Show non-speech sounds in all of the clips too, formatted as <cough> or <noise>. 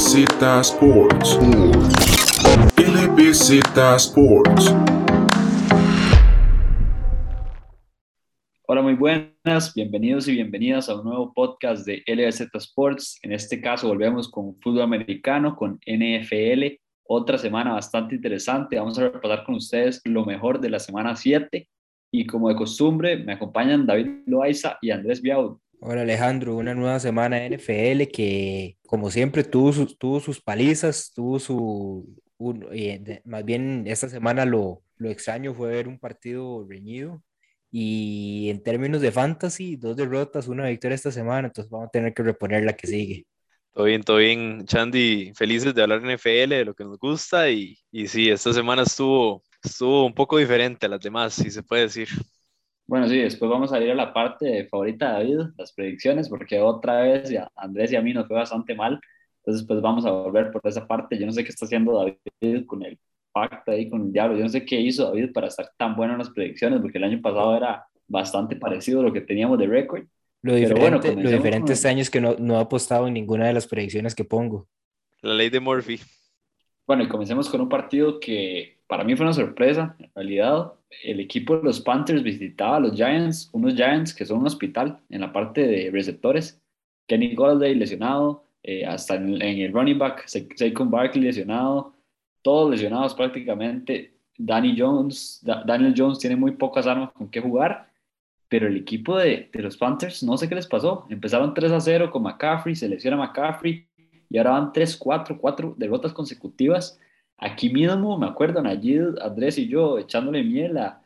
LBZ Sports. LBZ Sports. Hola, muy buenas, bienvenidos y bienvenidas a un nuevo podcast de LBZ Sports. En este caso volvemos con fútbol americano, con NFL. Otra semana bastante interesante. Vamos a repasar con ustedes lo mejor de la semana 7. Y como de costumbre, me acompañan David Loaiza y Andrés Biau. Hola Alejandro, una nueva semana de NFL que como siempre tuvo sus, tuvo palizas, tuvo su... más bien esta semana lo, lo extraño fue ver un partido reñido y en términos de fantasy, dos derrotas, una victoria esta semana, entonces vamos a tener que reponer la que sigue. Todo bien, todo bien, Chandy, felices de hablar NFL, de lo que nos gusta y, y sí, esta semana estuvo, estuvo un poco diferente a las demás, si se puede decir. Bueno, sí, después vamos a ir a la parte favorita de David, las predicciones, porque otra vez a Andrés y a mí nos fue bastante mal. Entonces, pues vamos a volver por esa parte. Yo no sé qué está haciendo David con el pacto ahí con el diablo. Yo no sé qué hizo David para estar tan bueno en las predicciones, porque el año pasado era bastante parecido a lo que teníamos de récord. Lo diferente, lo diferente este año es que no, no ha apostado en ninguna de las predicciones que pongo. La ley de Murphy. Bueno, y comencemos con un partido que para mí fue una sorpresa, en realidad. El equipo de los Panthers visitaba a los Giants, unos Giants que son un hospital en la parte de receptores. Kenny Golladay lesionado, eh, hasta en, el running back, Saquon Barkley lesionado, todos lesionados prácticamente. Danny Jones, Daniel Jones tiene muy pocas armas con qué jugar, pero el equipo de, los Panthers, no sé qué les pasó. Empezaron 3 a 0 con McCaffrey, se lesiona McCaffrey y ahora van 3, 4, 4 derrotas consecutivas Aquí mismo me acuerdo, Nayid, Andrés y yo echándole miel a,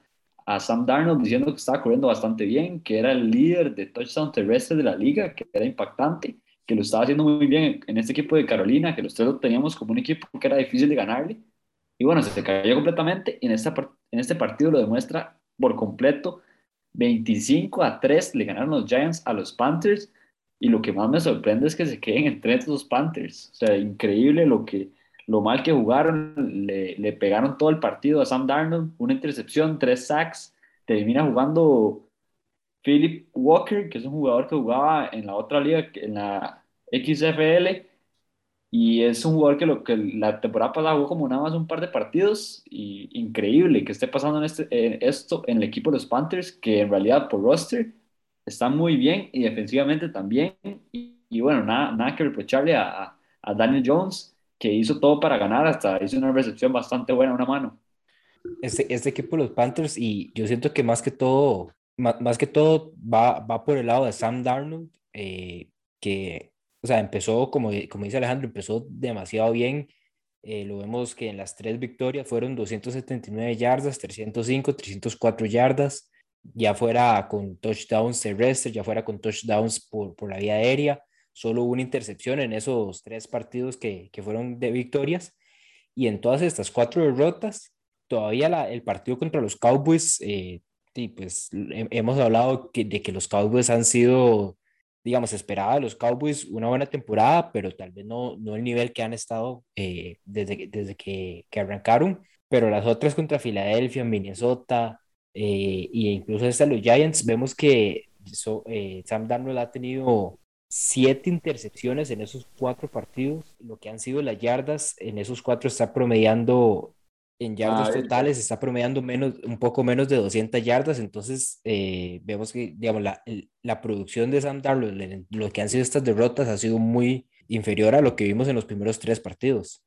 a Sam Darnold diciendo que estaba corriendo bastante bien, que era el líder de touchdown terrestre de la liga, que era impactante, que lo estaba haciendo muy bien en este equipo de Carolina, que los tres lo teníamos como un equipo que era difícil de ganarle. Y bueno, se cayó completamente y en, esta, en este partido lo demuestra por completo. 25 a 3 le ganaron los Giants a los Panthers y lo que más me sorprende es que se queden entre los Panthers. O sea, increíble lo que, lo mal que jugaron, le, le, pegaron todo el partido a Sam Darnold, una intercepción, tres sacks, termina jugando Philip Walker, que es un jugador que jugaba en la otra liga, en la XFL, y es un jugador que, lo, que la temporada pasada jugó como nada más un par de partidos, y increíble que esté pasando este, esto en el equipo de los Panthers, que en realidad por roster está muy bien y defensivamente también, y, bueno, nada, nada que reprocharle a, a Daniel Jones, que hizo todo para ganar, hasta hizo una recepción bastante buena, una mano. Este, este equipo los Panthers, y yo siento que más que todo, más, que todo va, va por el lado de Sam Darnold, eh, que, o sea, empezó, como, como dice Alejandro, empezó demasiado bien. Eh, lo vemos que en las tres victorias fueron 279 yardas, 305, 304 yardas, ya fuera con touchdowns terrestres, ya fuera con touchdowns por, por la vía aérea solo una intercepción en esos tres partidos que, que fueron de victorias. Y en todas estas cuatro derrotas, todavía la, el partido contra los Cowboys, eh, y pues hemos hablado de que los Cowboys han sido, digamos, esperaba los Cowboys una buena temporada, pero tal vez no, no el nivel que han estado eh, desde, desde que, que, arrancaron. Pero las otras contra Filadelfia, Minnesota eh, e incluso hasta los Giants, vemos que Sam Darnold ha tenido siete intercepciones en esos cuatro partidos. Lo que han sido las yardas en esos cuatro está promediando en yardas totales, está promediando menos, un poco menos de 200 yardas. Entonces, eh, vemos que digamos, la, la, producción de Sam Darnold, lo que han sido estas derrotas, ha sido muy inferior a lo que vimos en los primeros tres partidos.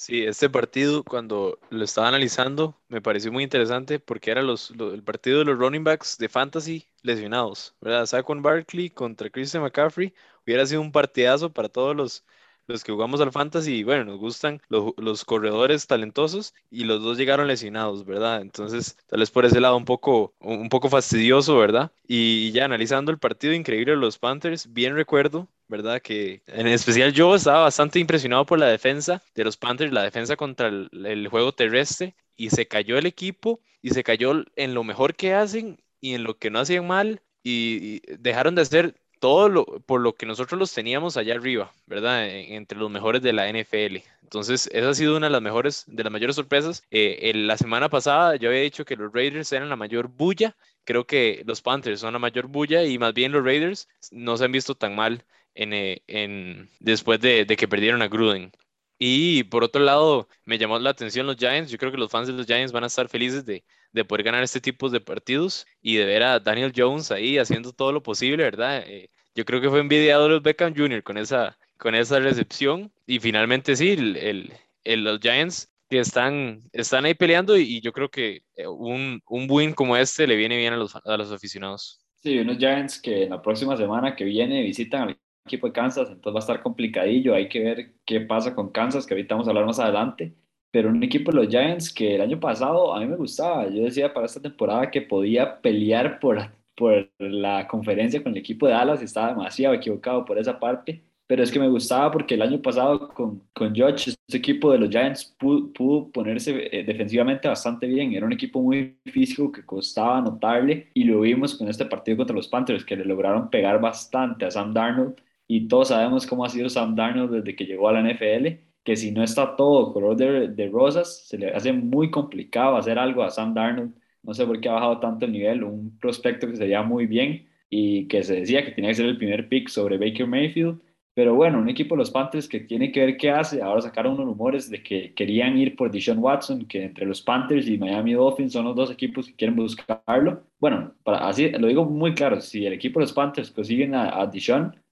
Sí, este partido, cuando lo estaba analizando, me pareció muy interesante porque era los, el partido de los running backs de fantasy lesionados, ¿verdad? Saquon Barkley contra Christian McCaffrey hubiera sido un partidazo para todos los, los que jugamos al fantasy y bueno, nos gustan los, corredores talentosos y los dos llegaron lesionados, ¿verdad? Entonces, tal vez por ese lado un poco, un poco fastidioso, ¿verdad? Y ya analizando el partido increíble de los Panthers, bien recuerdo, ¿verdad? Que en especial yo estaba bastante impresionado por la defensa de los Panthers, la defensa contra el, juego terrestre y se cayó el equipo y se cayó en lo mejor que hacen y en lo que no hacían mal y dejaron de hacer todo lo, por lo que nosotros los teníamos allá arriba, ¿verdad? entre los mejores de la NFL. Entonces, esa ha sido una de las mejores, de las mayores sorpresas. Eh, la semana pasada yo había dicho que los Raiders eran la mayor bulla. Creo que los Panthers son la mayor bulla y más bien los Raiders no se han visto tan mal en, eh, en, después de, de que perdieron a Gruden. Y por otro lado, me llamó la atención los Giants. Yo creo que los fans de los Giants van a estar felices de, de poder ganar este tipo de partidos y de ver a Daniel Jones ahí haciendo todo lo posible, ¿verdad? Eh, yo creo que fue envidiado los Beckham Jr. con esa, con esa recepción. Y finalmente sí, el, el, los Giants que están, están ahí peleando y, yo creo que eh, un, un, win como este le viene bien a los, a los aficionados. Sí, unos Giants que la próxima semana que viene visitan al equipo de Kansas, entonces va a estar complicadillo, hay que ver qué pasa con Kansas, que ahorita vamos a hablar más adelante, pero un equipo de los Giants que el año pasado a mí me gustaba, yo decía para esta temporada que podía pelear por, por la conferencia con el equipo de Dallas, estaba demasiado equivocado por esa parte, pero es que me gustaba porque el año pasado con, con George, este equipo de los Giants pudo, ponerse eh, defensivamente bastante bien. Era un equipo muy físico que costaba anotarle y lo vimos con este partido contra los Panthers, que le lograron pegar bastante a Sam Darnold y todos sabemos cómo ha sido Sam Darnold desde que llegó a la NFL, que si no está todo color de, rosas, se le hace muy complicado hacer algo a Sam Darnold. No sé por qué ha bajado tanto el nivel, un prospecto que se veía muy bien y que se decía que tenía que ser el primer pick sobre Baker Mayfield pero bueno, un equipo de los Panthers que tiene que ver qué hace. Ahora sacaron unos rumores de que querían ir por Deshaun Watson, que entre los Panthers y Miami Dolphins son los dos equipos que quieren buscarlo. Bueno, para, así lo digo muy claro, si el equipo de los Panthers consiguen a, a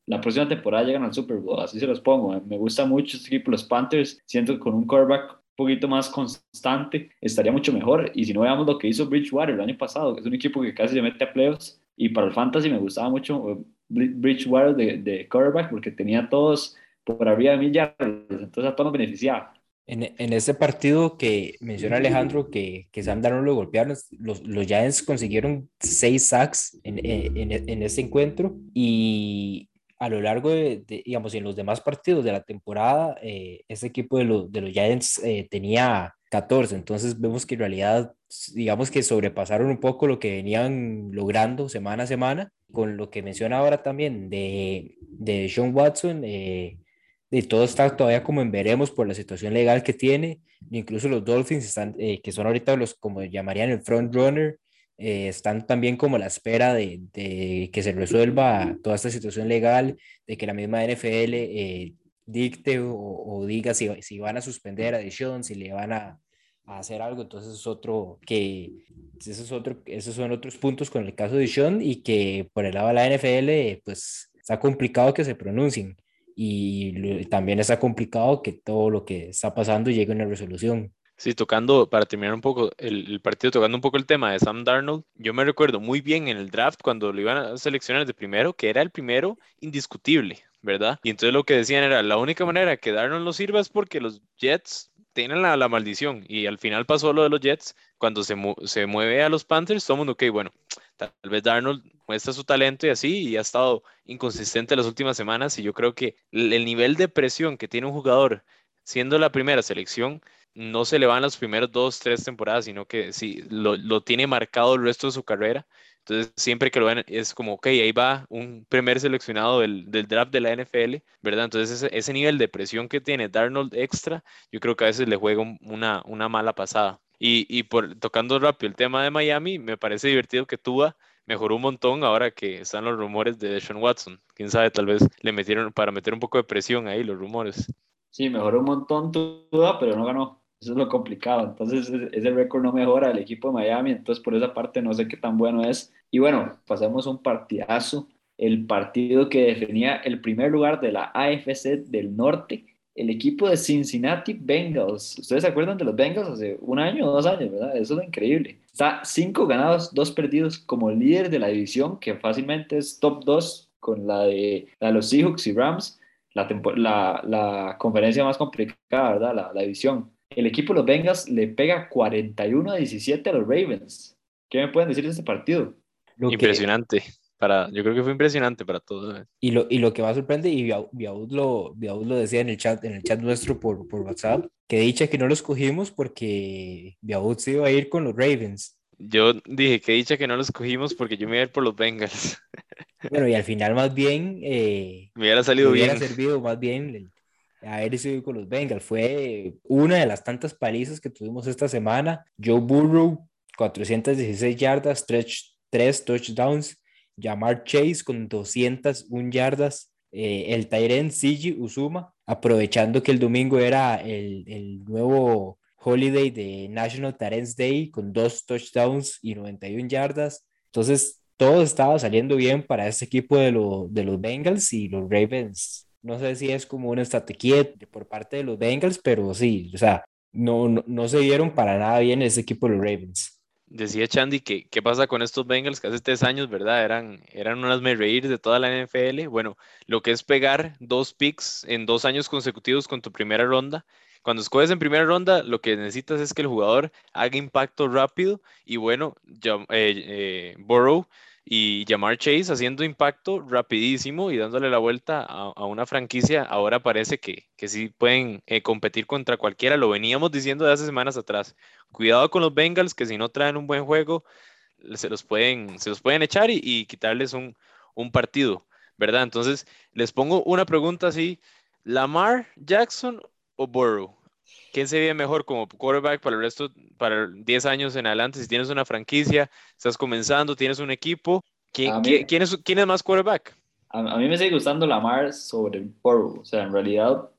la próxima temporada llegan al Super Bowl, así se los pongo. Me gusta mucho este equipo los Panthers, siento que con un quarterback un poquito más constante estaría mucho mejor. Y si no veamos lo que hizo Bridgewater el año pasado, que es un equipo que casi se mete a playoffs, y para el fantasy me gustaba mucho Bridgewater de, de quarterback porque tenía todos por arriba de millas, entonces a todos nos beneficiaba. En, en ese partido que menciona Alejandro, que, que Sam Darnold lo golpearon, los, los Giants consiguieron seis sacks en, en, en ese encuentro y a lo largo de, digamos, en los demás partidos de la temporada, eh, ese equipo de, los de los Giants eh, tenía 14, entonces vemos que en realidad, digamos que sobrepasaron un poco lo que venían logrando semana a semana, con lo que menciona ahora también de, de Sean Watson, eh, de todo está todavía como en veremos por la situación legal que tiene, incluso los Dolphins están, eh, que son ahorita los, como llamarían el front runner, eh, están también como a la espera de, que se resuelva toda esta situación legal, de que la misma NFL dicte o, diga si, si, van a suspender a Deshaun, si le van a, hacer algo. Entonces es otro que, ese es esos son otros puntos con el caso de y que por el lado de la NFL, pues está complicado que se pronuncien y también está complicado que todo lo que está pasando llegue a una resolución. Sí, tocando, para terminar un poco el, partido, tocando un poco el tema de Sam Darnold, yo me recuerdo muy bien en el draft cuando lo iban a seleccionar de primero, que era el primero indiscutible. ¿verdad? Y entonces lo que decían era, la única manera que Darnold no sirva es porque los Jets tienen la, maldición. Y al final pasó lo de los Jets, cuando se mueve a los Panthers, todo el mundo, ok, bueno, tal vez Darnold muestra su talento y así, y ha estado inconsistente las últimas semanas, y yo creo que el nivel de presión que tiene un jugador siendo la primera selección, no se le van las primeras dos, tres temporadas, sino que sí, lo, lo tiene marcado el resto de su carrera. Entonces, siempre que lo ven, es como, ok, ahí va un primer seleccionado del, del draft de la NFL, ¿verdad? Entonces, ese, ese, nivel de presión que tiene Darnold extra, yo creo que a veces le juega una, una mala pasada. Y, y tocando rápido el tema de Miami, me parece divertido que Tua mejoró un montón ahora que están los rumores de Sean Watson. Quién sabe, tal vez le metieron para meter un poco de presión ahí los rumores. Sí, mejoró un montón Tua, pero no ganó. Eso es lo complicado. Entonces, ese récord no mejora el equipo de Miami. Entonces, por esa parte, no sé qué tan bueno es. Y bueno, pasemos a un partidazo. El partido que definía el primer lugar de la AFC del Norte, el equipo de Cincinnati Bengals. ¿Ustedes se acuerdan de los Bengals hace un año o dos años, verdad? Eso es increíble. Está cinco ganados, dos perdidos como líder de la división, que fácilmente es top 2 con la de, la de los Seahawks y Rams. La, la, la, conferencia más complicada, ¿verdad? La, la división el equipo de los Bengals le pega 41 a 17 a los Ravens. ¿Qué me pueden decir de este partido? Lo impresionante. Que, para, yo creo que fue impresionante para todos. Y lo, y lo que más sorprende, y Biaud lo, lo decía en el chat, en el chat nuestro por, por WhatsApp, que dicha que no los cogimos porque Biaud se iba a ir con los Ravens. Yo dije que dicha que no los cogimos porque yo me iba a ir por los Bengals. Bueno, y al final más bien... Eh, me hubiera salido me hubiera bien. servido más bien haber sido con los Bengals. Fue una de las tantas palizas que tuvimos esta semana. Joe Burrow, 416 yardas, 3, touchdowns. Jamar Chase con 201 yardas. eh, el Tyren Sigi Uzuma, aprovechando que el domingo era el, el nuevo holiday de National Tyrants Day con dos touchdowns y 91 yardas. Entonces, todo estaba saliendo bien para este equipo de, de los Bengals y los Ravens. No sé si es como un estate por parte de los Bengals, pero sí, o sea, no, no, no se vieron para nada bien ese equipo de los Ravens. Decía Chandy que qué pasa con estos Bengals que hace tres años, ¿verdad? Eran, eran unas me reír de toda la NFL. Bueno, lo que es pegar dos picks en dos años consecutivos con tu primera ronda. Cuando escoges en primera ronda, lo que necesitas es que el jugador haga impacto rápido y bueno, ya, eh, eh, Burrow y llamar Chase haciendo impacto rapidísimo y dándole la vuelta a, una franquicia, ahora parece que, que sí pueden eh, competir contra cualquiera, lo veníamos diciendo de hace semanas atrás. Cuidado con los Bengals, que si no traen un buen juego, se los pueden, se los pueden echar y, quitarles un, un, partido, ¿verdad? Entonces, les pongo una pregunta así, ¿Lamar Jackson o Burrow? ¿Quién se ve mejor como quarterback para el resto, para 10 años en adelante? Si tienes una franquicia, estás comenzando, tienes un equipo, ¿quién, ¿quién, es, quién es, más quarterback? A, mí me sigue gustando Lamar sobre Burrow. O sea, en realidad,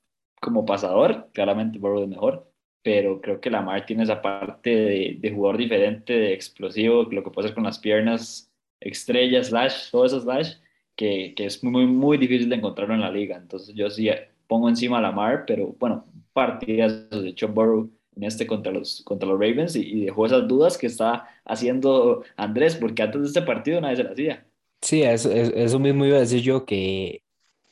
como pasador, claramente Burrow es mejor, pero creo que Lamar tiene esa parte de, de jugador diferente, de explosivo, lo que puede hacer con las piernas, estrellas, slash, todo eso slash, que, que es muy, muy difícil de encontrarlo en la liga. Entonces yo sí pongo encima a Lamar, pero bueno, partidas de hecho Burrow en este contra los, contra los Ravens y, dejó esas dudas que está haciendo Andrés, porque antes de este partido nadie se las hacía. Sí, eso, eso mismo iba a decir yo, que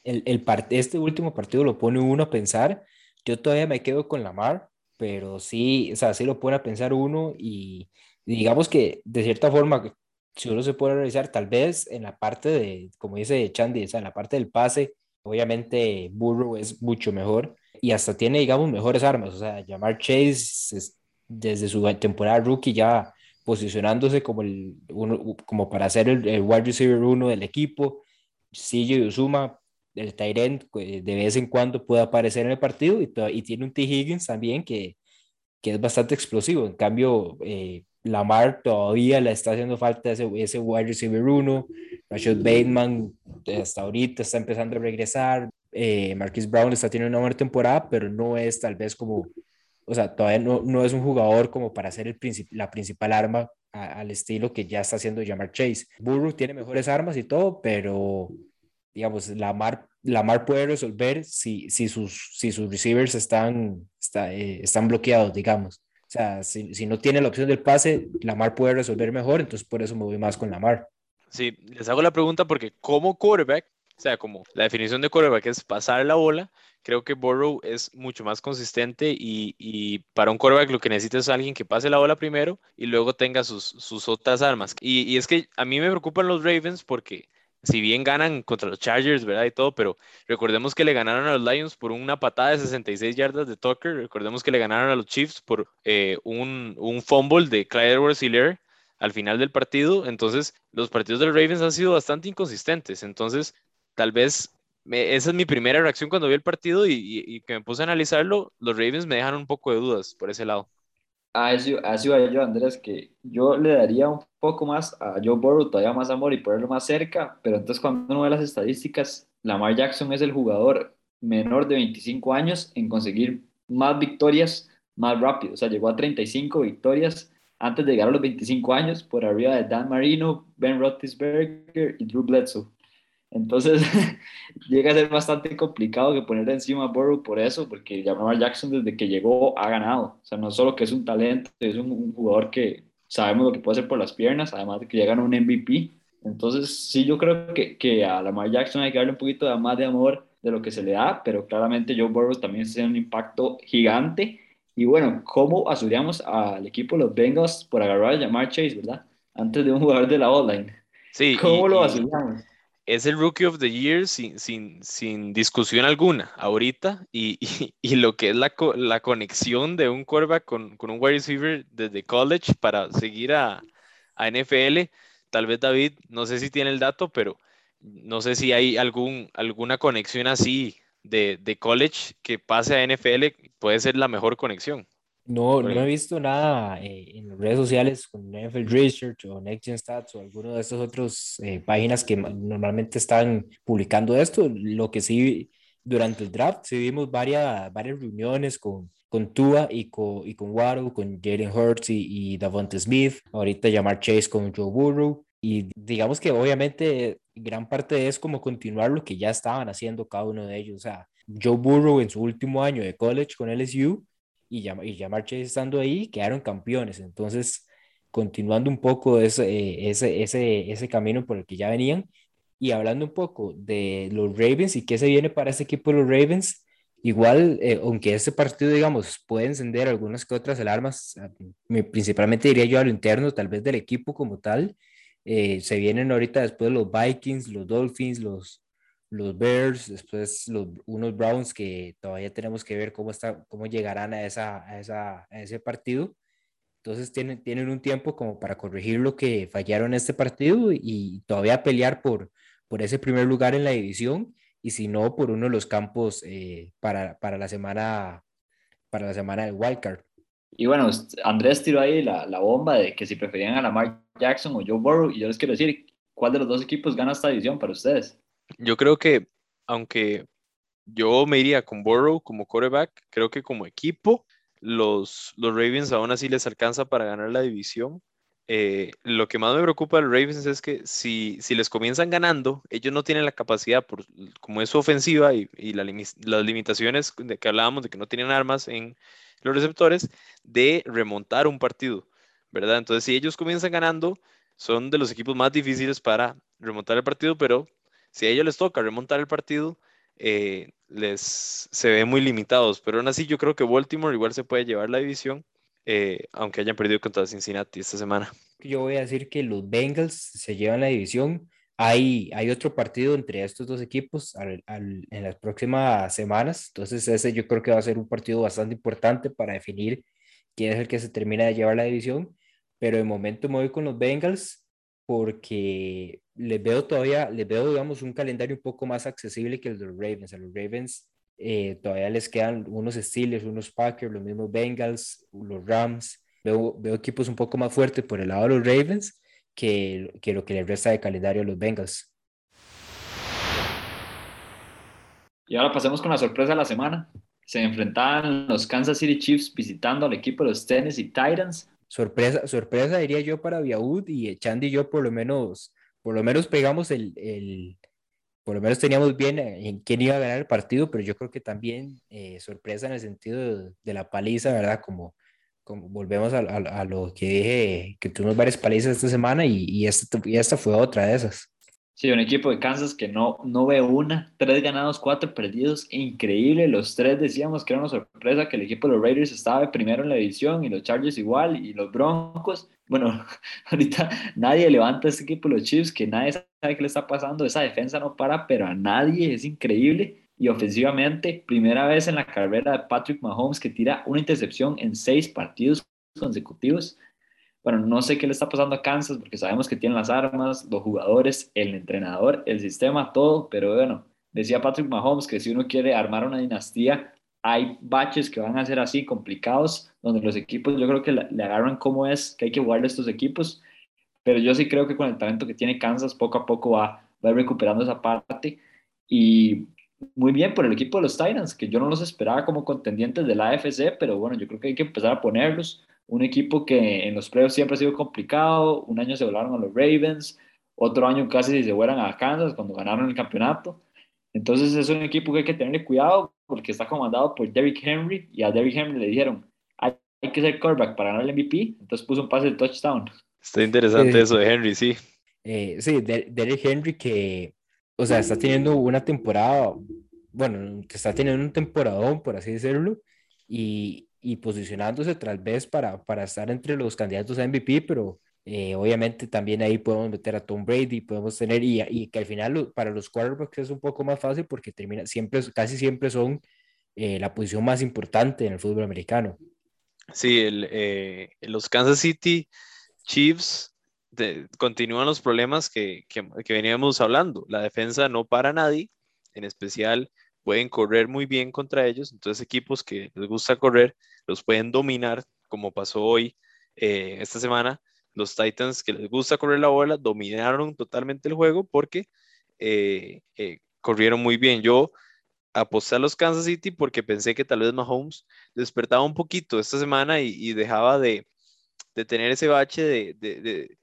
el, el este último partido lo pone uno a pensar. Yo todavía me quedo con Lamar, pero sí, o sea, sí lo pone a pensar uno y, digamos que de cierta forma, si uno se puede realizar, tal vez en la parte de, como dice Chandy, o sea, en la parte del pase, obviamente Burrow es mucho mejor, y hasta tiene, digamos, mejores armas. O sea, llamar Chase desde su temporada rookie ya posicionándose como, el, uno, como para ser el, wide receiver uno del equipo. CJ Uzuma, el Tyrant, de vez en cuando puede aparecer en el partido y, y tiene un T. Higgins también que, que es bastante explosivo. En cambio, eh, Lamar todavía le está haciendo falta ese, ese wide receiver uno. Rashad Bateman hasta ahorita está empezando a regresar eh, Marquis Brown está teniendo una buena temporada, pero no es tal vez como, o sea, todavía no, no es un jugador como para ser el la principal arma al estilo que ya está haciendo Jamar Chase. Burrow tiene mejores armas y todo, pero digamos, Lamar, Lamar puede resolver si, si, sus, si sus receivers están, está, eh, están bloqueados, digamos. O sea, si, si, no tiene la opción del pase, Lamar puede resolver mejor, entonces por eso me voy más con Lamar. Sí, les hago la pregunta porque como quarterback, o sea, como la definición de quarterback es pasar la bola, creo que Burrow es mucho más consistente y, y, para un quarterback lo que necesita es alguien que pase la bola primero y luego tenga sus, sus otras armas. Y, y, es que a mí me preocupan los Ravens porque si bien ganan contra los Chargers, ¿verdad? Y todo, pero recordemos que le ganaron a los Lions por una patada de 66 yardas de Tucker, recordemos que le ganaron a los Chiefs por eh, un, un, fumble de Clyde edwards al final del partido. Entonces, los partidos de los Ravens han sido bastante inconsistentes. Entonces, tal vez esa es mi primera reacción cuando vi el partido y, que me puse a analizarlo, los Ravens me dejan un poco de dudas por ese lado. Ah, eso, eso iba yo, Andrés, que yo le daría un poco más a Joe Burrow, todavía más amor y ponerlo más cerca, pero entonces cuando uno ve las estadísticas, Lamar Jackson es el jugador menor de 25 años en conseguir más victorias más rápido, o sea, llegó a 35 victorias antes de llegar a los 25 años por arriba de Dan Marino, Ben Roethlisberger y Drew Bledsoe. Entonces <laughs> llega a ser bastante complicado que poner encima a Burrow por eso, porque Lamar Jackson desde que llegó ha ganado. O sea, no solo que es un talento, es un, jugador que sabemos lo que puede hacer por las piernas, además de que llegan a un MVP. Entonces sí, yo creo que, que a Lamar Jackson hay que darle un poquito de más de amor de lo que se le da, pero claramente Joe Burrow también tiene un impacto gigante. Y bueno, ¿cómo asuríamos al equipo de los Bengals por agarrar a Lamar Chase, verdad? Antes de un jugador de la online. Sí, ¿Cómo lo asuríamos? Es el Rookie of the Year sin, sin, sin discusión alguna ahorita y, <laughs> y, lo que es la, la, conexión de un quarterback con, con, un wide receiver desde college para seguir a, a, NFL. Tal vez David, no sé si tiene el dato, pero no sé si hay algún, alguna conexión así de, de college que pase a NFL, puede ser la mejor conexión. No, no he visto nada eh, en las redes sociales con NFL Research o Next Gen Stats o alguno de estos otros eh, páginas que ma- normalmente están publicando esto. Lo que sí, durante el draft, sí vimos varias, varias reuniones con, con Tua y con, y con Waddle, con Jalen Hurts y, y Davante Smith, ahorita llamar Chase con Joe Burrow. Y digamos que obviamente gran parte es como continuar lo que ya estaban haciendo cada uno de ellos. O sea, Joe Burrow en su último año de college con LSU y, y Jamar Chase estando ahí, quedaron campeones. Entonces, continuando un poco ese, eh, ese, ese, ese camino por el que ya venían y hablando un poco de los Ravens y qué se viene para este equipo los Ravens, igual, eh, aunque este partido, digamos, puede encender algunas que otras alarmas, me- principalmente diría yo a lo interno, tal vez del equipo como tal, eh, se vienen ahorita después los Vikings, los Dolphins, los, los Bears, después los, unos Browns que todavía tenemos que ver cómo, está, cómo llegarán a, esa, a, esa, a ese partido. Entonces tienen, tienen un tiempo como para corregir lo que fallaron en este partido y todavía pelear por, por ese primer lugar en la división y si no, por uno de los campos eh, para, para, la semana, para la semana del wildcard. Y bueno, Andrés tiró ahí la, la bomba de que si preferían a Lamar Jackson o Joe Burrow, y yo les quiero decir, ¿cuál de los dos equipos gana esta división para ustedes? Yo creo que, aunque yo me iría con Burrow como quarterback, creo que como equipo, los, los Ravens aún así les alcanza para ganar la división. Eh, lo que más me preocupa de los Ravens es que si, si les comienzan ganando, ellos no tienen la capacidad, por, como es su ofensiva y, y la, las limitaciones de que hablábamos, de que no tienen armas en los receptores, de remontar un partido, ¿verdad? Entonces, si ellos comienzan ganando, son de los equipos más difíciles para remontar el partido, pero si a ellos les toca remontar el partido, eh, les se ven muy limitados. Pero aún así, yo creo que Baltimore igual se puede llevar la división, eh, aunque hayan perdido contra Cincinnati esta semana. Yo voy a decir que los Bengals se llevan la división. Hay, hay otro partido entre estos dos equipos al, al, en las próximas semanas. Entonces, ese yo creo que va a ser un partido bastante importante para definir quién es el que se termina de llevar la división. Pero de momento me voy con los Bengals porque les veo todavía, les veo, digamos, un calendario un poco más accesible que el de los Ravens. A los Ravens eh, todavía les quedan unos Steelers, unos Packers, los mismos Bengals, los Rams. Veo, veo equipos un poco más fuertes por el lado de los Ravens que, que lo que les resta de calendario a los Bengals. Y ahora pasemos con la sorpresa de la semana. Se enfrentaban los Kansas City Chiefs visitando al equipo de los Tennessee Titans. Sorpresa, sorpresa diría yo para Viaud y Chandy y yo por lo menos, por lo menos pegamos el, el, por lo menos teníamos bien en quién iba a ganar el partido, pero yo creo que también eh, sorpresa en el sentido de, la paliza, ¿verdad? Como, como volvemos a, a, a, lo que dije, que tuvimos varias palizas esta semana y, y, esta, y esta fue otra de esas. Sí, un equipo de Kansas que no, no ve una, tres ganados, cuatro perdidos, increíble. Los tres decíamos que era una sorpresa que el equipo de los Raiders estaba primero en la división y los Chargers igual y los Broncos. Bueno, <laughs> ahorita nadie levanta este equipo de los Chiefs, que nadie sabe qué le está pasando. Esa defensa no para, pero a nadie es increíble. Y ofensivamente, primera vez en la carrera de Patrick Mahomes que tira una intercepción en seis partidos consecutivos bueno, no sé qué le está pasando a Kansas porque sabemos que tienen las armas, los jugadores, el entrenador, el sistema, todo, pero bueno, decía Patrick Mahomes que si uno quiere armar una dinastía, hay baches que van a ser así complicados, donde los equipos yo creo que le agarran cómo es que hay que jugar estos equipos, pero yo sí creo que con el talento que tiene Kansas poco a poco va, va recuperando esa parte. Y muy bien por el equipo de los Titans, que yo no los esperaba como contendientes de la AFC, pero bueno, yo creo que hay que empezar a ponerlos un equipo que en los playoffs siempre ha sido complicado, un año se volaron a los Ravens, otro año casi se vuelan a Kansas cuando ganaron el campeonato. Entonces es un equipo que hay que tenerle cuidado porque está comandado por Derrick Henry y a Derrick Henry le dijeron, hay, hay que ser quarterback para ganar el MVP, entonces puso un pase de touchdown. Está interesante eh, eso de Henry, sí. Eh, sí, Derrick Henry que, o sea, está teniendo una temporada, bueno, está teniendo un temporadón, por así decirlo, y, y posicionándose tal vez para, para estar entre los candidatos a MVP, pero eh, obviamente también ahí podemos meter a Tom Brady, podemos tener, y, y que al final para los quarterbacks es un poco más fácil porque termina, siempre, casi siempre son eh, la posición más importante en el fútbol americano. Sí, el, eh, los Kansas City Chiefs continúan los problemas que, que veníamos hablando. La defensa no para nadie, en especial pueden correr muy bien contra ellos, entonces equipos que les gusta correr los pueden dominar, como pasó hoy, eh, esta semana, los Titans que les gusta correr la bola dominaron totalmente el juego porque eh, eh, corrieron muy bien. Yo aposté a los Kansas City porque pensé que tal vez Mahomes despertaba un poquito esta semana y, dejaba de, tener ese bache de,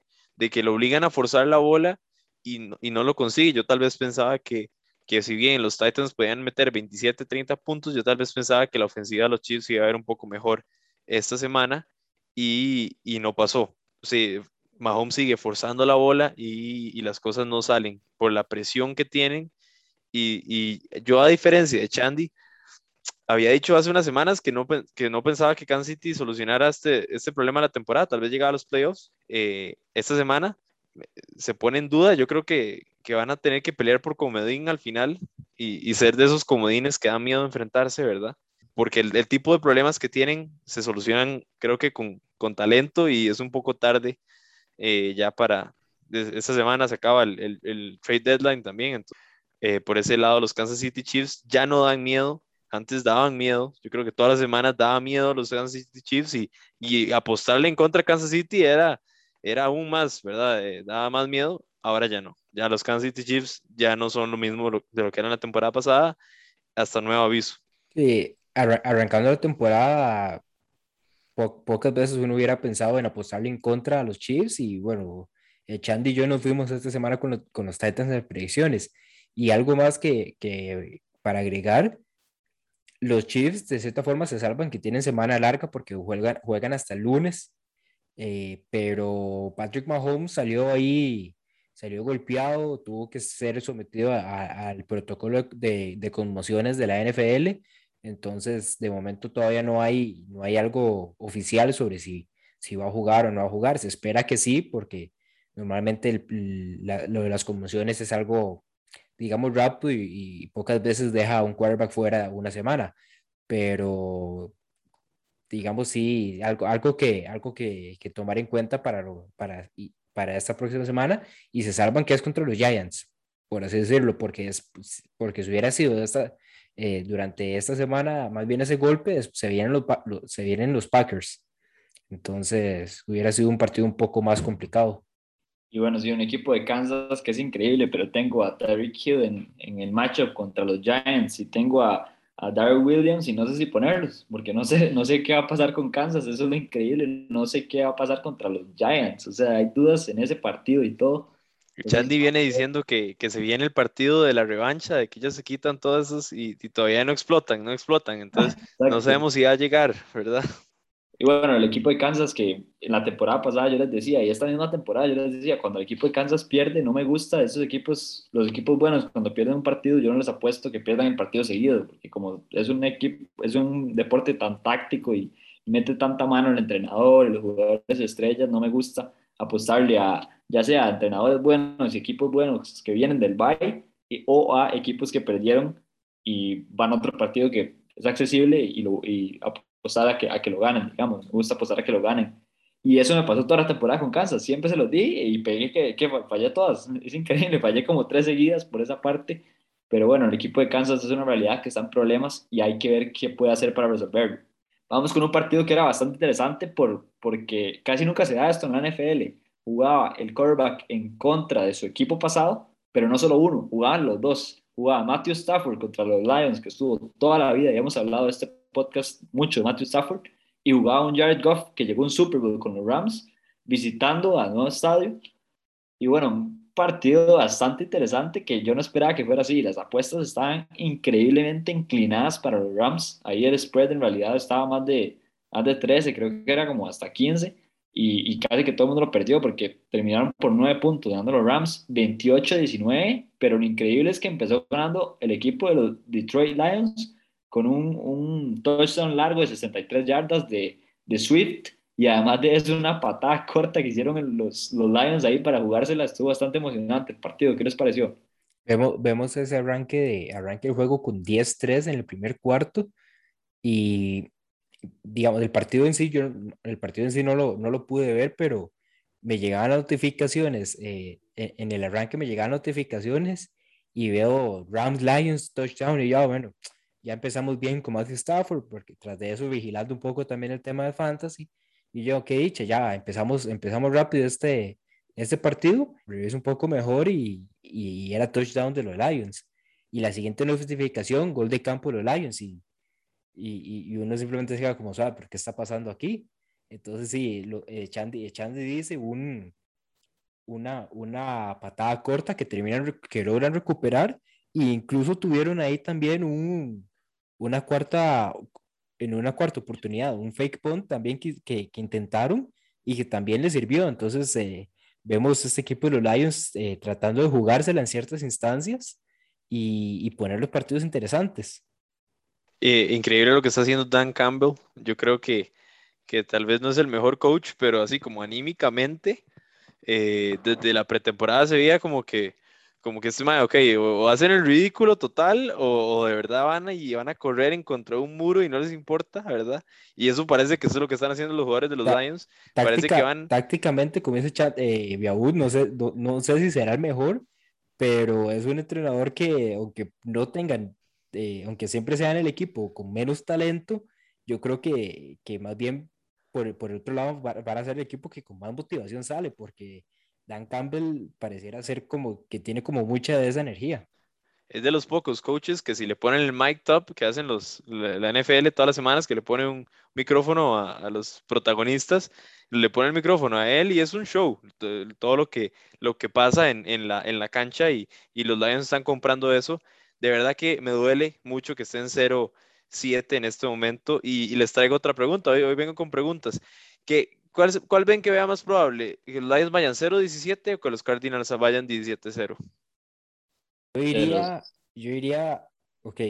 que lo obligan a forzar la bola y no, lo consigue. Yo tal vez pensaba que, que si bien los Titans podían meter 27, 30 puntos, yo tal vez pensaba que la ofensiva de los Chiefs iba a ver un poco mejor esta semana y, no pasó. Sí, Mahomes sigue forzando la bola y, las cosas no salen por la presión que tienen. Y, yo, a diferencia de Chandy, había dicho hace unas semanas que no, que no pensaba que Kansas City solucionara este, este problema de la temporada, tal vez llegaba a los playoffs. Eh, esta semana se pone en duda, yo creo que, van a tener que pelear por comodín al final y, y, ser de esos comodines que dan miedo enfrentarse, ¿verdad? porque el, tipo de problemas que tienen se solucionan, creo que con, con talento y es un poco tarde eh, ya para, esta semana se acaba el, el, trade deadline también, entonces, eh, por ese lado los Kansas City Chiefs ya no dan miedo, antes daban miedo, yo creo que todas las semanas daba miedo los Kansas City Chiefs y, y apostarle en contra de Kansas City era, era aún más, ¿verdad? Eh, daba más miedo, ahora ya no, ya los Kansas City Chiefs ya no son lo mismo de lo que eran la temporada pasada, hasta nuevo aviso. Sí, arrancando la temporada, pocas veces uno hubiera pensado en apostarle en contra a los Chiefs y bueno, eh, Chandy y yo nos fuimos esta semana con, con los Titans de predicciones. Y algo más que, que para agregar, los Chiefs de cierta forma se salvan que tienen semana larga porque juegan, juegan hasta el lunes, eh, pero Patrick Mahomes salió ahí, salió golpeado, tuvo que ser sometido al protocolo de, de, conmociones de la NFL entonces, de momento todavía no hay, no hay algo oficial sobre si, si va a jugar o no va a jugar. Se espera que sí, porque normalmente lo de las conmociones es algo, digamos, rápido y, pocas veces deja a un quarterback fuera una semana. Pero, digamos, sí, algo, algo, que, algo que, que tomar en cuenta para, para, para esta próxima semana. Y se salvan que es contra los Giants, por así decirlo, porque, es, porque si hubiera sido esta eh, durante esta semana, más bien ese golpe, se vienen los, se vienen los Packers. Entonces, hubiera sido un partido un poco más complicado. Y bueno, sí, un equipo de Kansas que es increíble, pero tengo a Tyreek Hill en, en el matchup contra los Giants y tengo a, a Darryl Williams y no sé si ponerlos, porque no sé, no sé qué va a pasar con Kansas, eso es lo increíble, no sé qué va a pasar contra los Giants, o sea, hay dudas en ese partido y todo. Chandy viene diciendo que, que, se viene el partido de la revancha, de que ellos se quitan todos esos y, todavía no explotan, no explotan. Entonces, <laughs> no sabemos si va a llegar, ¿verdad? Y bueno, el equipo de Kansas, que en la temporada pasada yo les decía, y esta misma temporada yo les decía, cuando el equipo de Kansas pierde, no me gusta esos equipos, los equipos buenos, cuando pierden un partido, yo no les apuesto que pierdan el partido seguido, porque como es un equipo, es un deporte tan táctico y mete tanta mano el entrenador, los jugadores estrellas, no me gusta apostarle a ya sea a entrenadores buenos y equipos buenos que vienen del bye o a equipos que perdieron y van a otro partido que es accesible y, lo, y apostar a que, a que lo ganen, digamos, me gusta apostar a que lo ganen. Y eso me pasó toda la temporada con Kansas, siempre se los di y pegué que, que fallé todas, es increíble, fallé como tres seguidas por esa parte, pero bueno, el equipo de Kansas es una realidad que están problemas y hay que ver qué puede hacer para resolverlo. Vamos con un partido que era bastante interesante por, porque casi nunca se da esto en la NFL jugaba el quarterback en contra de su equipo pasado, pero no solo uno, jugaban los dos. Jugaba Matthew Stafford contra los Lions, que estuvo toda la vida, y hemos hablado de este podcast mucho de Matthew Stafford, y jugaba un Jared Goff que llegó un Super Bowl con los Rams, visitando al nuevo estadio. Y bueno, un partido bastante interesante que yo no esperaba que fuera así. Las apuestas estaban increíblemente inclinadas para los Rams. Ahí el spread en realidad estaba más de, más de 13, creo que era como hasta 15 y, casi que todo el mundo lo perdió porque terminaron por nueve puntos, ganando los Rams 28-19, pero lo increíble es que empezó ganando el equipo de los Detroit Lions con un, un touchdown largo de 63 yardas de, de Swift y además de eso una patada corta que hicieron los, los Lions ahí para jugársela, estuvo bastante emocionante el partido, ¿qué les pareció? Vemos, vemos ese arranque, de, arranque del juego con 10-3 en el primer cuarto y digamos, el partido en sí, yo el partido en sí no lo, no lo pude ver, pero me llegaban notificaciones, eh, en el arranque me llegaban notificaciones y veo Rams Lions touchdown y ya, bueno, ya empezamos bien con Matthew Stafford, porque tras de eso vigilando un poco también el tema de fantasy. Y yo, qué dicha, ya empezamos, empezamos rápido este, este partido, es un poco mejor y, y, era touchdown de los Lions. Y la siguiente notificación, gol de campo de los Lions. Y, y, y uno simplemente se queda como, ¿sabe por qué está pasando aquí? Entonces, sí, lo, eh, Chandy, Chandy dice un, una, una patada corta que, terminan, que logran recuperar e incluso tuvieron ahí también un, una cuarta, en una cuarta oportunidad, un fake punt también que, que, intentaron y que también les sirvió. Entonces, eh, vemos este equipo de los Lions eh, tratando de jugársela en ciertas instancias y, y poner los partidos interesantes. Eh, increíble lo que está haciendo Dan Campbell. Yo creo que, que tal vez no es el mejor coach, pero así como anímicamente, eh, desde la pretemporada se veía como que, como que este ok, o, hacen el ridículo total, o, de verdad van y van a correr en contra de un muro y no les importa, ¿verdad? Y eso parece que eso es lo que están haciendo los jugadores de los Lions. parece que van... Tácticamente, como ese chat, eh, no sé, no, sé si será el mejor, pero es un entrenador que, aunque no tengan, eh, aunque siempre sea en el equipo con menos talento, yo creo que, que más bien por, por el otro lado, van a ser el equipo que con más motivación sale, porque Dan Campbell pareciera ser como que tiene como mucha de esa energía. Es de los pocos coaches que si le ponen el mic top que hacen los, la, NFL todas las semanas, que le ponen un micrófono a, los protagonistas, le ponen el micrófono a él y es un show, todo lo que, lo que pasa en, en, la, en la cancha y, y los Lions están comprando eso. De verdad que me duele mucho que estén cero 7 en este momento. Y, les traigo otra pregunta. Hoy, vengo con preguntas. ¿Qué, cuál, ¿Cuál ven que vea más probable? ¿Que los Lions vayan 0-17 o que los Cardinals vayan 17-0? Yo iría, yo iría, ok.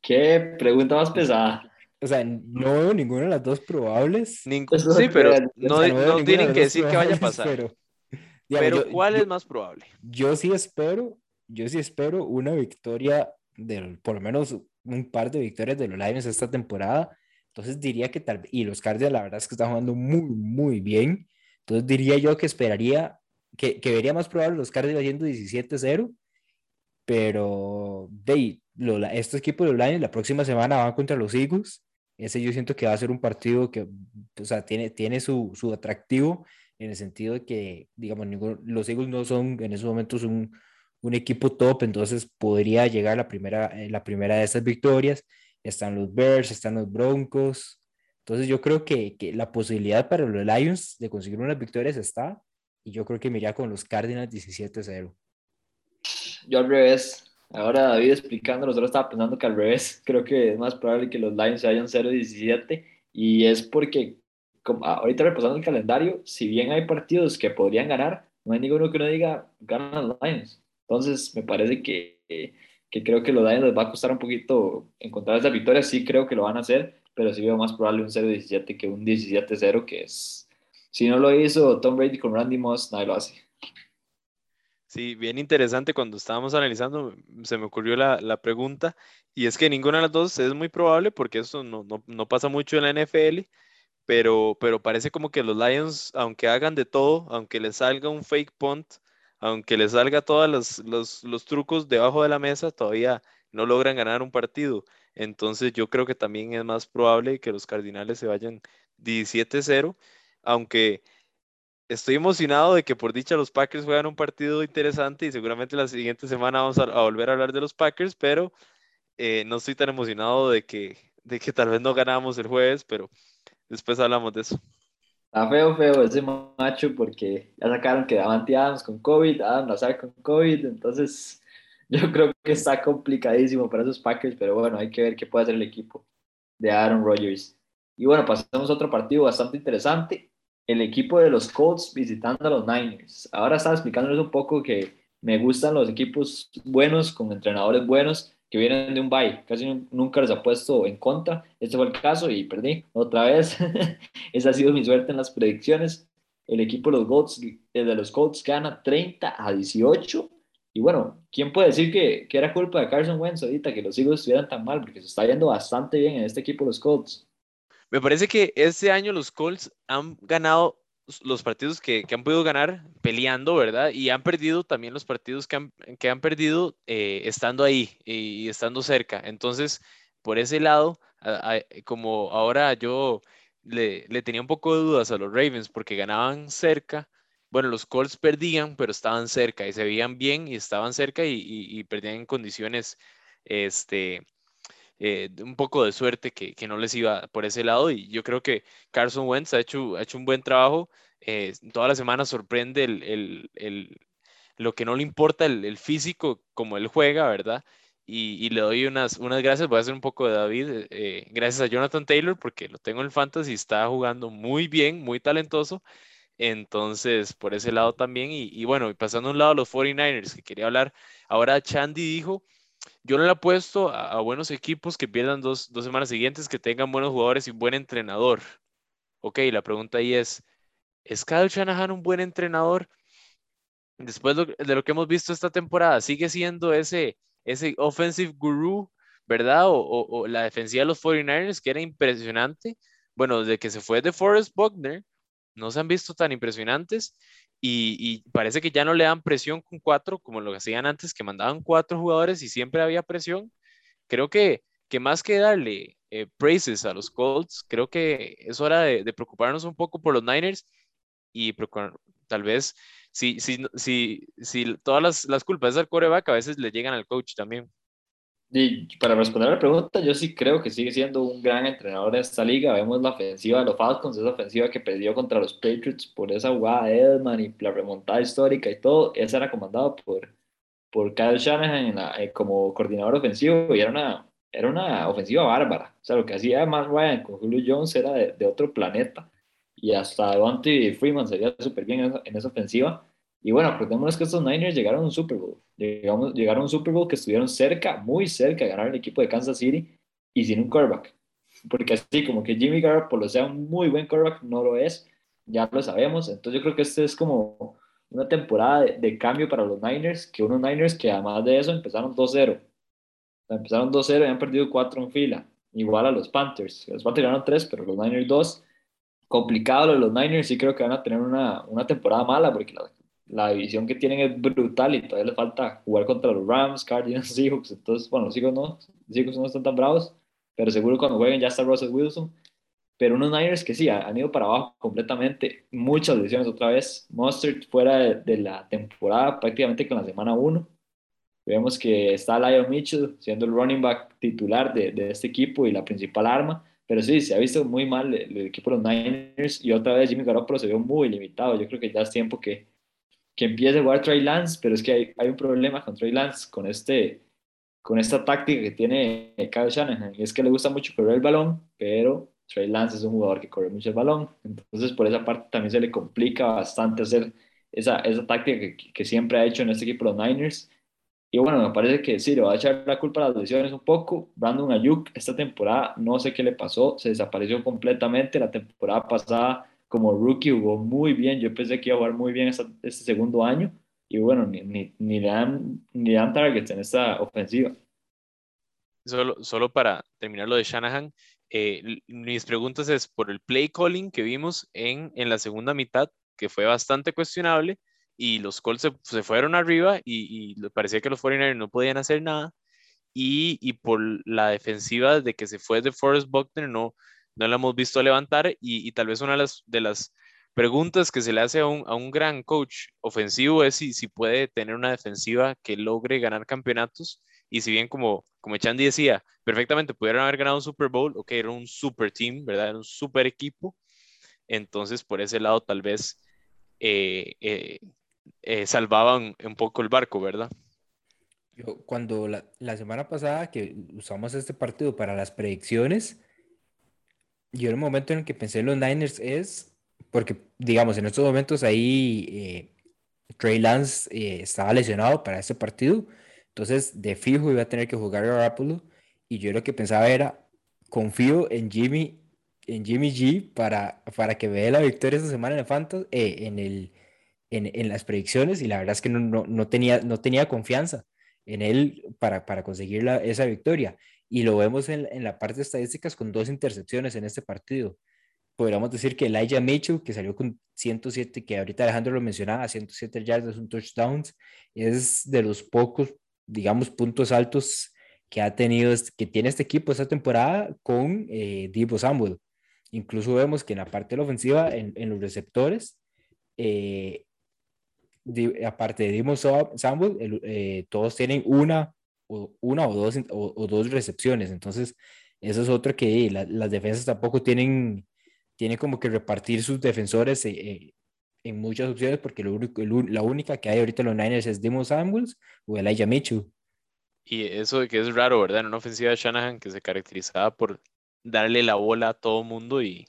¿Qué pregunta más pesada? O sea, no veo ninguna de las dos probables. sí, pero no, tienen que decir que vaya a pasar. Pero, ¿cuál es más probable? Yo sí espero, yo sí espero una victoria del, por lo menos un par de victorias de los Lions esta temporada. Entonces diría que tal y los Cardinals la verdad es que están jugando muy, muy bien. Entonces diría yo que esperaría, que, que vería más probable los Cardinals haciendo 17-0, pero de lo, este equipo de los Lions la próxima semana van contra los Eagles. Ese yo siento que va a ser un partido que, o sea, tiene, tiene su, su atractivo en el sentido de que, digamos, los Eagles no son en esos momentos un, un equipo top, entonces podría llegar la primera, la primera de estas victorias. Están los Bears, están los Broncos. Entonces yo creo que, que la posibilidad para los Lions de conseguir unas victorias está, y yo creo que me iría con los Cardinals 17-0. Yo al revés. Ahora David explicando, nosotros estaba pensando que al revés, creo que es más probable que los Lions se vayan 0-17 y es porque como, ahorita repasando el calendario, si bien hay partidos que podrían ganar, no hay ninguno que uno diga ganan los Lions. Entonces, me parece que, que creo que los Lions les va a costar un poquito encontrar esa victoria. Sí creo que lo van a hacer, pero sí veo más probable un 0-17 que un 17-0, que es... Si no lo hizo Tom Brady con Randy Moss, nadie lo hace. Sí, bien interesante. Cuando estábamos analizando, se me ocurrió la, la, pregunta, y es que ninguna de las dos es muy probable, porque eso no, no, no, pasa mucho en la NFL, pero, pero parece como que los Lions, aunque hagan de todo, aunque les salga un fake punt, aunque les salga todos los, los, trucos debajo de la mesa, todavía no logran ganar un partido. Entonces yo creo que también es más probable que los Cardinales se vayan 17-0, aunque estoy emocionado de que por dicha los Packers juegan un partido interesante y seguramente la siguiente semana vamos a, volver a hablar de los Packers, pero eh, no estoy tan emocionado de que, de que tal vez no ganamos el jueves, pero después hablamos de eso. Está feo, feo ese macho porque ya sacaron que Davante Adams con COVID, Adam Lazar con COVID, entonces yo creo que está complicadísimo para esos Packers, pero bueno, hay que ver qué puede hacer el equipo de Aaron Rodgers. Y bueno, pasamos a otro partido bastante interesante, el equipo de los Colts visitando a los Niners. Ahora estaba explicándoles un poco que me gustan los equipos buenos, con entrenadores buenos, que vienen de un bye, casi nunca les ha puesto en contra. Este fue el caso y perdí otra vez. <laughs> Esa ha sido mi suerte en las predicciones. El equipo de los Colts, de los Colts gana 30 a 18. Y bueno, ¿quién puede decir que, que era culpa de Carson Wentz ahorita que los Eagles estuvieran tan mal? Porque se está yendo bastante bien en este equipo los Colts. Me parece que este año los Colts han ganado los partidos que, que, han podido ganar peleando, ¿verdad? Y han perdido también los partidos que han, que han perdido eh, estando ahí y, estando cerca. Entonces, por ese lado, como ahora yo le, le, tenía un poco de dudas a los Ravens porque ganaban cerca, bueno, los Colts perdían, pero estaban cerca y se veían bien y estaban cerca y, y perdían en condiciones este, eh, un poco de suerte que, que, no les iba por ese lado y yo creo que Carson Wentz ha hecho, ha hecho un buen trabajo. Eh, toda la semana sorprende el, el, el, lo que no le importa el, físico como él juega, ¿verdad? Y, y, le doy unas, unas gracias, voy a hacer un poco de David, eh, gracias a Jonathan Taylor porque lo tengo en Fantasy, está jugando muy bien, muy talentoso. Entonces, por ese lado también, y, y bueno, pasando a un lado los 49ers que quería hablar, ahora Chandy dijo yo no le apuesto a, a buenos equipos que pierdan dos, dos, semanas siguientes, que tengan buenos jugadores y buen entrenador. Ok, la pregunta ahí es, ¿es Kyle Shanahan un buen entrenador? Después de lo que hemos visto esta temporada, ¿sigue siendo ese, ese offensive guru, verdad? O, o, o la defensiva de los 49ers, que era impresionante. Bueno, desde que se fue de Forrest Buckner, no se han visto tan impresionantes y, parece que ya no le dan presión con cuatro como lo hacían antes, que mandaban cuatro jugadores y siempre había presión. Creo que, que más que darle eh, praises a los Colts, creo que es hora de, preocuparnos un poco por los Niners y tal vez si, si, si, si todas las, las culpas del coreback a veces le llegan al coach también. Para responder a la pregunta, yo sí creo que sigue siendo un gran entrenador de esta liga. Vemos la ofensiva de los Falcons, esa ofensiva que perdió contra los Patriots por esa jugada de Edman y la remontada histórica y todo. Esa era comandado por, por Kyle Shanahan eh, como coordinador ofensivo y era una, era una ofensiva bárbara. O sea, lo que hacía más Ryan con Julio Jones era de, de otro planeta. Y hasta Devontae Freeman sería súper bien en esa, en esa ofensiva y bueno, acordémonos que estos Niners llegaron a un Super Bowl. Llegamos, llegaron a un Super Bowl que estuvieron cerca, muy cerca de ganar el equipo de Kansas City y sin un quarterback. Porque así como que Jimmy Garoppolo sea un muy buen quarterback, no lo es, ya lo sabemos. Entonces yo creo que este es como una temporada de, cambio para los Niners, que unos Niners que además de eso empezaron 2-0. empezaron 2-0 y han perdido 4 en fila, igual a los Panthers. Los Panthers ganaron 3, pero los Niners 2. Complicado lo de los Niners, sí creo que van a tener una, una temporada mala, porque la, la división que tienen es brutal y todavía les falta jugar contra los Rams, Cardinals, <laughs> Seahawks. Entonces, bueno, los Seahawks no, los Seahawks no están tan bravos, pero seguro cuando jueguen ya está Russell Wilson. Pero unos Niners que sí, han ido para abajo completamente. Muchas lesiones otra vez. Mustard fuera de, la temporada prácticamente con la semana 1. Vemos que está Lyon Mitchell siendo el running back titular de, de, este equipo y la principal arma. Pero sí, se ha visto muy mal el, el equipo de los Niners y otra vez Jimmy Garoppolo se vio muy limitado. Yo creo que ya es tiempo que, que empiece a jugar Trey Lance, pero es que hay, hay, un problema con Trey Lance, con, este, con esta táctica que tiene Kyle Shanahan, y es que le gusta mucho correr el balón, pero Trey Lance es un jugador que corre mucho el balón, entonces por esa parte también se le complica bastante hacer esa, esa táctica que, que siempre ha hecho en este equipo los Niners. Y bueno, me parece que sí, le va a echar la culpa a las lesiones un poco. Brandon Ayuk, esta temporada, no sé qué le pasó, se desapareció completamente. La temporada pasada como rookie jugó muy bien. Yo pensé que iba a jugar muy bien este, segundo año. Y bueno, ni, ni, ni, le dan, ni dan targets en esta ofensiva. Solo, solo para terminar lo de Shanahan, eh, mis preguntas es por el play calling que vimos en, en la segunda mitad, que fue bastante cuestionable, y los Colts se, se fueron arriba y, y, parecía que los 49ers no podían hacer nada, y, y, por la defensiva de que se fue de Forrest Buckner, no, no la hemos visto levantar y, tal vez una de las, preguntas que se le hace a un, a un gran coach ofensivo es si, si, puede tener una defensiva que logre ganar campeonatos. Y si bien, como, como Chandy decía, perfectamente pudieron haber ganado un Super Bowl, ok, era un super team, ¿verdad? Era un super equipo. Entonces, por ese lado, tal vez eh, eh, eh, salvaban un poco el barco, ¿verdad? Yo, cuando la, la semana pasada que usamos este partido para las predicciones, yo el momento en el que pensé en los Niners es porque, digamos, en estos momentos ahí eh, Trey Lance eh, estaba lesionado para ese partido, entonces de fijo iba a tener que jugar a Rapolo y yo lo que pensaba era, confío en Jimmy, en Jimmy G para, para que dé la victoria esta semana en, el eh, en, el, en, en, las predicciones y la verdad es que no, no, no, tenía, no tenía confianza en él para, para conseguir la, esa victoria y lo vemos en, en, la parte de estadísticas con dos intercepciones en este partido. podríamos decir que Elijah Mitchell, que salió con 107, que ahorita Alejandro lo mencionaba, 107 yardas, un touchdowns, es de los pocos, digamos, puntos altos que ha tenido, que tiene este equipo esta temporada con eh, Divo Samuel. Incluso vemos que en la parte de la ofensiva, en, en los receptores, eh, aparte de Dimo Samuel, eh, todos tienen una o, una o dos, o, dos recepciones. Entonces, eso es otro que las defensas tampoco tienen, tienen como que repartir sus defensores eh, en muchas opciones, porque lo único, la única que hay ahorita en los Niners es Dimo Samuels o Elijah Mitchell. Y eso de que es raro, ¿verdad? En una ofensiva de Shanahan que se caracterizaba por darle la bola a todo mundo y,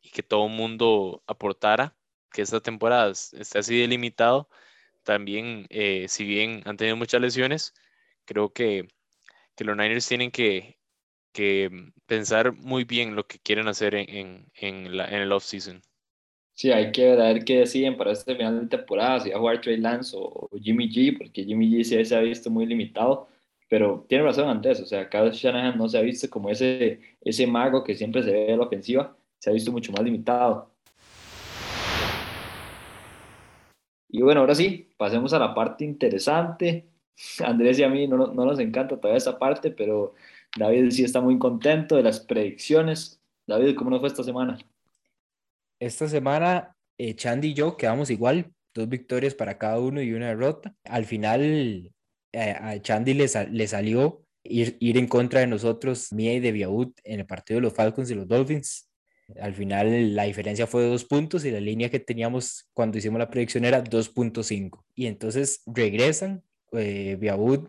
y que todo mundo aportara, que esta temporada está así delimitado. También, eh, si bien han tenido muchas lesiones, creo que, que los Niners tienen que, que, pensar muy bien lo que quieren hacer en, en, la, en el off-season. Sí, hay que ver qué deciden para este final de temporada, si va a jugar Trey Lance o, Jimmy G, porque Jimmy G sí se ha visto muy limitado, pero tiene razón antes, o sea, Kyle Shanahan no se ha visto como ese, ese mago que siempre se ve en la ofensiva, se ha visto mucho más limitado. Y bueno, ahora sí, pasemos a la parte interesante. <laughs> Andrés y a mí no, no nos encanta toda esa parte, pero David sí está muy contento de las predicciones. David, ¿cómo nos fue esta semana? Esta semana, eh, Chandy y yo quedamos igual, dos victorias para cada uno y una derrota. Al final, eh, a Chandy le, le salió ir, ir, en contra de nosotros, Mía y de Biaud, en el partido de los Falcons y los Dolphins. Al final la diferencia fue de dos puntos y la línea que teníamos cuando hicimos la predicción era 2.5. Y entonces regresan eh,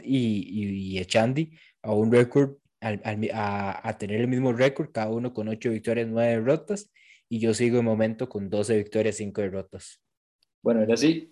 y, y, Echandi a un récord, a, tener el mismo récord, cada uno con 8 victorias, 9 derrotas. Y yo sigo de momento con 12 victorias, 5 derrotas. Bueno, ahora sí,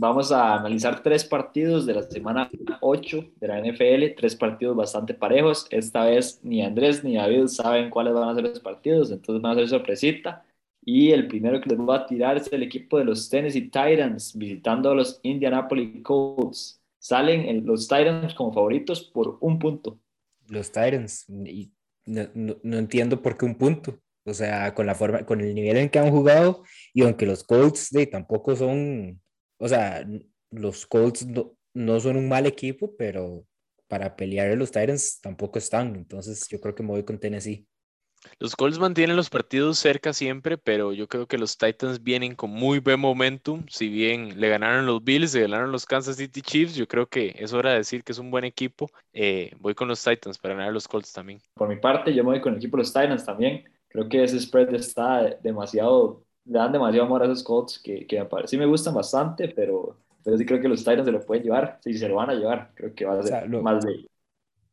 Vamos a analizar tres partidos de la semana 8 de la NFL, tres partidos bastante parejos. Esta vez ni Andrés ni David saben cuáles van a ser los partidos, entonces van a ser sorpresita. Y el primero que les voy a tirar es el equipo de los Tennessee Titans visitando a los Indianapolis Colts. Salen los Titans como favoritos por un punto. Los Titans, y no, no, entiendo por qué un punto. O sea, con la forma, con el nivel en que han jugado y aunque los Colts de, tampoco son o sea, los Colts no, son un mal equipo, pero para pelear los Titans tampoco están. Entonces yo creo que me voy con Tennessee. Los Colts mantienen los partidos cerca siempre, pero yo creo que los Titans vienen con muy buen momentum. Si bien le ganaron los Bills, le ganaron los Kansas City Chiefs, yo creo que es hora de decir que es un buen equipo. Eh, voy con los Titans para ganar los Colts también. Por mi parte, yo me voy con el equipo de los Titans también. Creo que ese spread está demasiado le dan demasiado amor a esos Colts que, que sí me gustan bastante, pero, pero sí creo que los Titans se lo pueden llevar, sí, se lo van a llevar, creo que va a ser más de...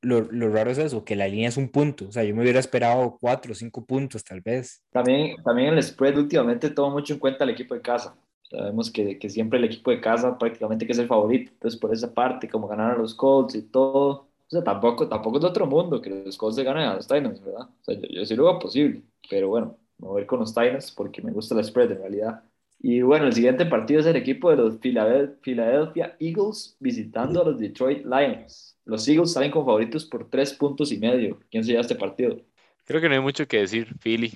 Lo, lo, raro es eso, que la línea es un punto, o sea, yo me hubiera esperado cuatro o cinco puntos tal vez. También, también el spread últimamente toma mucho en cuenta el equipo de casa. Sabemos que, que siempre el equipo de casa prácticamente que es el favorito, entonces por esa parte, como ganaron los Colts y todo, o sea, tampoco, tampoco es de otro mundo que los Colts se ganen a los Titans, ¿verdad? O sea, yo, yo sí lo veo posible, pero bueno, me voy con los Titans porque me gusta la spread en realidad. Y bueno, el siguiente partido es el equipo de los Philadelphia Eagles visitando a los Detroit Lions. Los Eagles salen con favoritos por tres puntos y medio. ¿Quién se lleva este partido? Creo que no hay mucho que decir, Philly.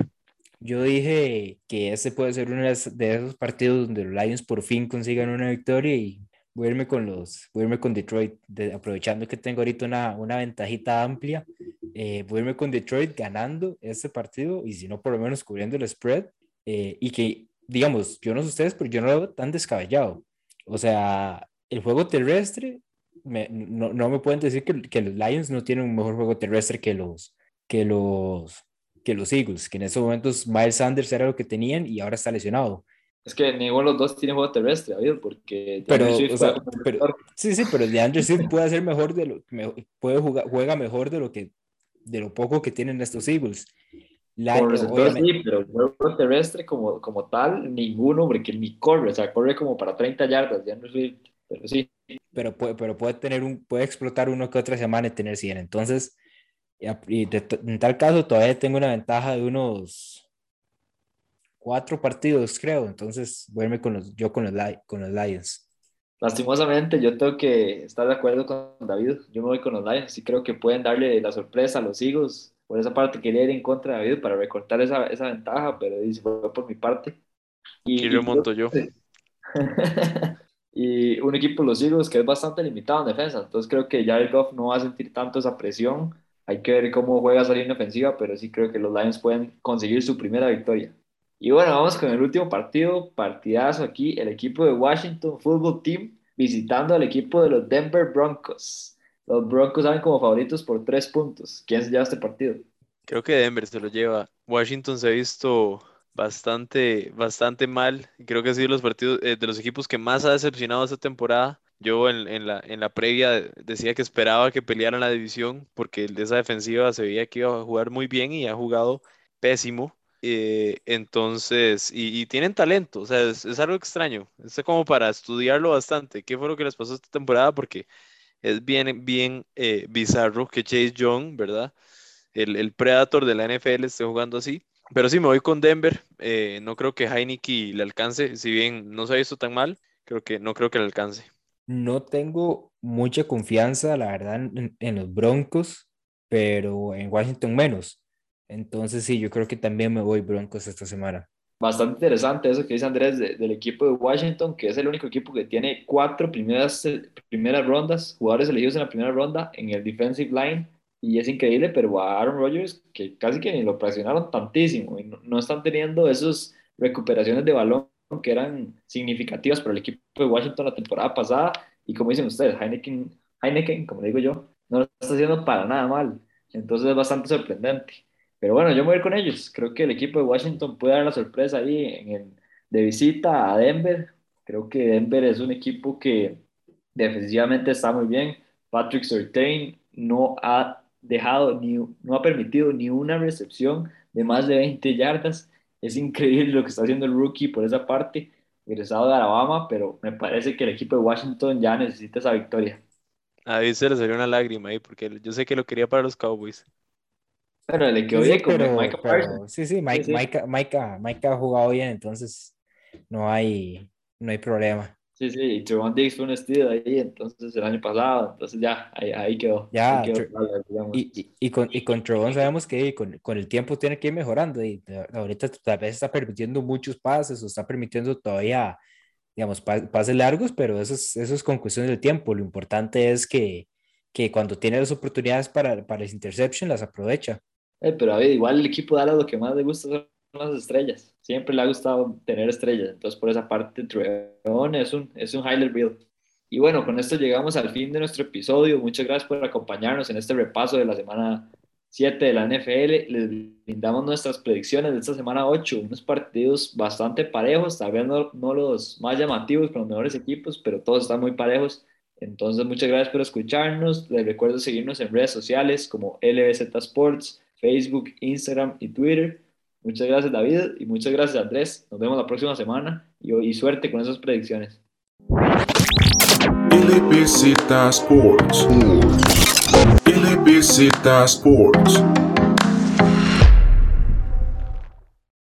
Yo dije que este puede ser uno de esos partidos donde los Lions por fin consigan una victoria y voy a irme con los, voy a irme con Detroit, aprovechando que tengo ahorita una, una ventajita amplia, eh, voy a irme con Detroit ganando este partido y si no, por lo menos cubriendo el spread eh, y que, digamos, yo no sé ustedes, pero yo no lo veo tan descabellado. O sea, el juego terrestre, no, no, me pueden decir que, que, los Lions no tienen un mejor juego terrestre que los, que los, que los Eagles, que en esos momentos Miles Sanders era lo que tenían y ahora está lesionado. Es que ninguno de los dos tiene juego terrestre, David, porque... Pero, o sea, pero, sí, sí, pero de Andrew Swift puede hacer mejor de lo... Puede jugar, juega mejor de lo que... De lo poco que tienen estos Eagles. La, receptor, sí, pero juego terrestre como, como tal, ninguno, porque ni corre, o sea, corre como para 30 yardas de Andrew Swift, pero sí. Pero puede, pero puede tener un... Puede explotar uno que otra semana y tener 100. Entonces, y en tal caso todavía tengo una ventaja de unos cuatro partidos, creo. Entonces, vuelve con los, yo con los, con los Lions. Lastimosamente, yo tengo que estar de acuerdo con David. Yo me voy con los Lions y creo que pueden darle la sorpresa a los Eagles. Por esa parte quería ir en contra de David para recortar esa, esa ventaja, pero dice, fue por mi parte. Y, y remonto yo. <laughs> <laughs> y un equipo los Eagles que es bastante limitado en defensa, entonces creo que Jared Goff no va a sentir tanto esa presión. Hay que ver cómo juega salir en ofensiva, pero sí creo que los Lions pueden conseguir su primera victoria. Y bueno, vamos con el último partido, partidazo aquí, el equipo de Washington Football Team visitando al equipo de los Denver Broncos. Los Broncos salen como favoritos por tres puntos. ¿Quién se lleva este partido? Creo que Denver se lo lleva. Washington se ha visto bastante, bastante mal. Creo que ha sido los partidos eh, de los equipos que más ha decepcionado esta temporada. Yo en, la, en la previa decía que esperaba que pelearan la división porque de esa defensiva se veía que iba a jugar muy bien y ha jugado pésimo. Eh, entonces, y, tienen talento, o sea, es, es, algo extraño. Es como para estudiarlo bastante. ¿Qué fue lo que les pasó esta temporada? Porque es bien, bien eh, bizarro que Chase Young, ¿verdad? El, el, Predator de la NFL esté jugando así. Pero sí, me voy con Denver. Eh, no creo que Heineken le alcance, si bien no se ha visto tan mal, creo que no creo que le alcance. No tengo mucha confianza, la verdad, en, en los Broncos, pero en Washington menos. Entonces sí, yo creo que también me voy Broncos esta semana. Bastante interesante eso que dice Andrés del equipo de Washington, que es el único equipo que tiene cuatro primeras, primeras rondas, jugadores elegidos en la primera ronda en el defensive line, y es increíble, pero a Aaron Rodgers, que casi que ni lo presionaron tantísimo, y no, están teniendo esas recuperaciones de balón que eran significativas para el equipo de Washington la temporada pasada, y como dicen ustedes, Heineken, Heineken como digo yo, no lo está haciendo para nada mal, entonces es bastante sorprendente. Pero bueno, yo me voy a ir con ellos. Creo que el equipo de Washington puede dar la sorpresa ahí en el, de visita a Denver. Creo que Denver es un equipo que defensivamente está muy bien. Patrick Surtain no ha dejado ni no ha permitido ni una recepción de más de 20 yardas. Es increíble lo que está haciendo el rookie por esa parte, egresado de Alabama, pero me parece que el equipo de Washington ya necesita esa victoria. A mí se le salió una lágrima ahí, porque yo sé que lo quería para los Cowboys. Pero le quedó bien con Micah Sí, sí, Mike, sí, Mike, ha jugado bien, entonces no hay, no hay problema. Sí, sí, y Trevon Diggs fue un estilo ahí, entonces el año pasado, entonces ya, ahí, ahí quedó. Ya, ahí quedó, y, y, y, con, y con Trevon sabemos que con, con, el tiempo tiene que ir mejorando, y ahorita tal vez está permitiendo muchos pases o está permitiendo todavía, digamos, pases largos, pero eso es, eso es con cuestión del tiempo. Lo importante es que, que cuando tiene las oportunidades para, para las interception las aprovecha. Eh, pero a ver, igual el equipo de Dallas lo que más le gusta son las estrellas. Siempre le ha gustado tener estrellas. Entonces, por esa parte, Trevon es un, es un highlight reel. Y bueno, con esto llegamos al fin de nuestro episodio. Muchas gracias por acompañarnos en este repaso de la semana 7 de la NFL. Les brindamos nuestras predicciones de esta semana 8. Unos partidos bastante parejos, tal vez no, no los más llamativos con los mejores equipos, pero todos están muy parejos. Entonces, muchas gracias por escucharnos. Les recuerdo seguirnos en redes sociales como LBZ Sports Facebook, Instagram y Twitter. Muchas gracias David y muchas gracias Andrés. Nos vemos la próxima semana y, y suerte con esas predicciones.